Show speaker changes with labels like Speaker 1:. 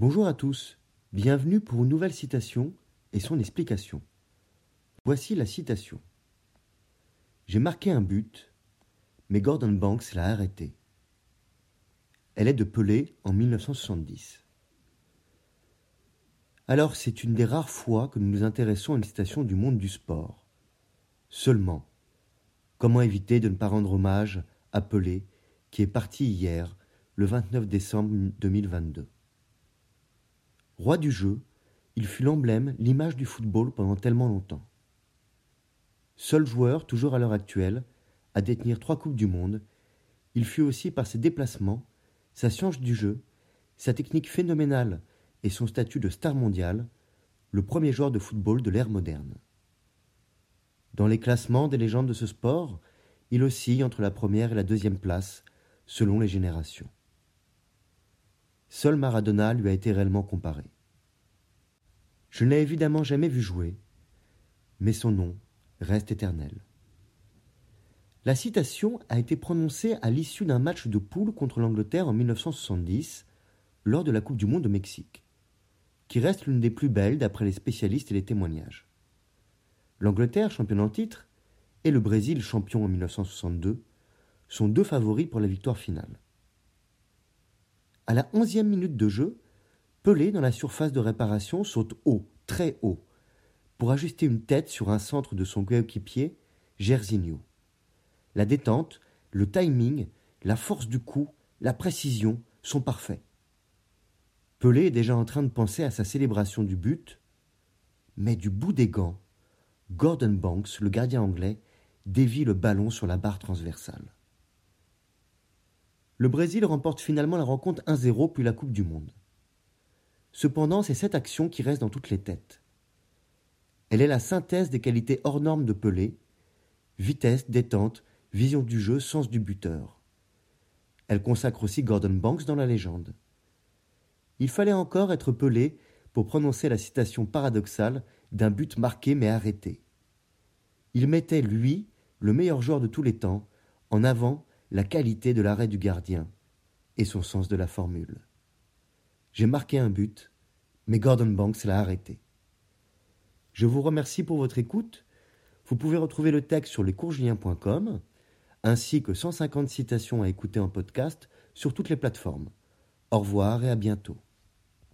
Speaker 1: Bonjour à tous, bienvenue pour une nouvelle citation et son explication. Voici la citation. J'ai marqué un but, mais Gordon Banks l'a arrêté. Elle est de Pelé en 1970. Alors c'est une des rares fois que nous nous intéressons à une citation du monde du sport. Seulement, comment éviter de ne pas rendre hommage à Pelé qui est parti hier, le 29 décembre 2022 Roi du jeu, il fut l'emblème, l'image du football pendant tellement longtemps. Seul joueur, toujours à l'heure actuelle, à détenir trois Coupes du Monde, il fut aussi par ses déplacements, sa science du jeu, sa technique phénoménale et son statut de star mondiale, le premier joueur de football de l'ère moderne. Dans les classements des légendes de ce sport, il oscille entre la première et la deuxième place, selon les générations. Seul Maradona lui a été réellement comparé. Je ne l'ai évidemment jamais vu jouer, mais son nom reste éternel. La citation a été prononcée à l'issue d'un match de poule contre l'Angleterre en 1970, lors de la Coupe du Monde au Mexique, qui reste l'une des plus belles d'après les spécialistes et les témoignages. L'Angleterre, championne en titre, et le Brésil, champion en 1962, sont deux favoris pour la victoire finale. À la onzième minute de jeu, Pelé, dans la surface de réparation, saute haut, très haut, pour ajuster une tête sur un centre de son coéquipier, Gersigno. La détente, le timing, la force du coup, la précision sont parfaits. Pelé est déjà en train de penser à sa célébration du but, mais du bout des gants, Gordon Banks, le gardien anglais, dévie le ballon sur la barre transversale. Le Brésil remporte finalement la rencontre 1-0 puis la Coupe du Monde. Cependant, c'est cette action qui reste dans toutes les têtes. Elle est la synthèse des qualités hors normes de Pelé vitesse, détente, vision du jeu, sens du buteur. Elle consacre aussi Gordon Banks dans la légende. Il fallait encore être Pelé pour prononcer la citation paradoxale d'un but marqué mais arrêté. Il mettait, lui, le meilleur joueur de tous les temps, en avant la qualité de l'arrêt du gardien et son sens de la formule. J'ai marqué un but, mais Gordon Banks l'a arrêté. Je vous remercie pour votre écoute. Vous pouvez retrouver le texte sur lescoursjulien.com ainsi que 150 citations à écouter en podcast sur toutes les plateformes. Au revoir et à bientôt.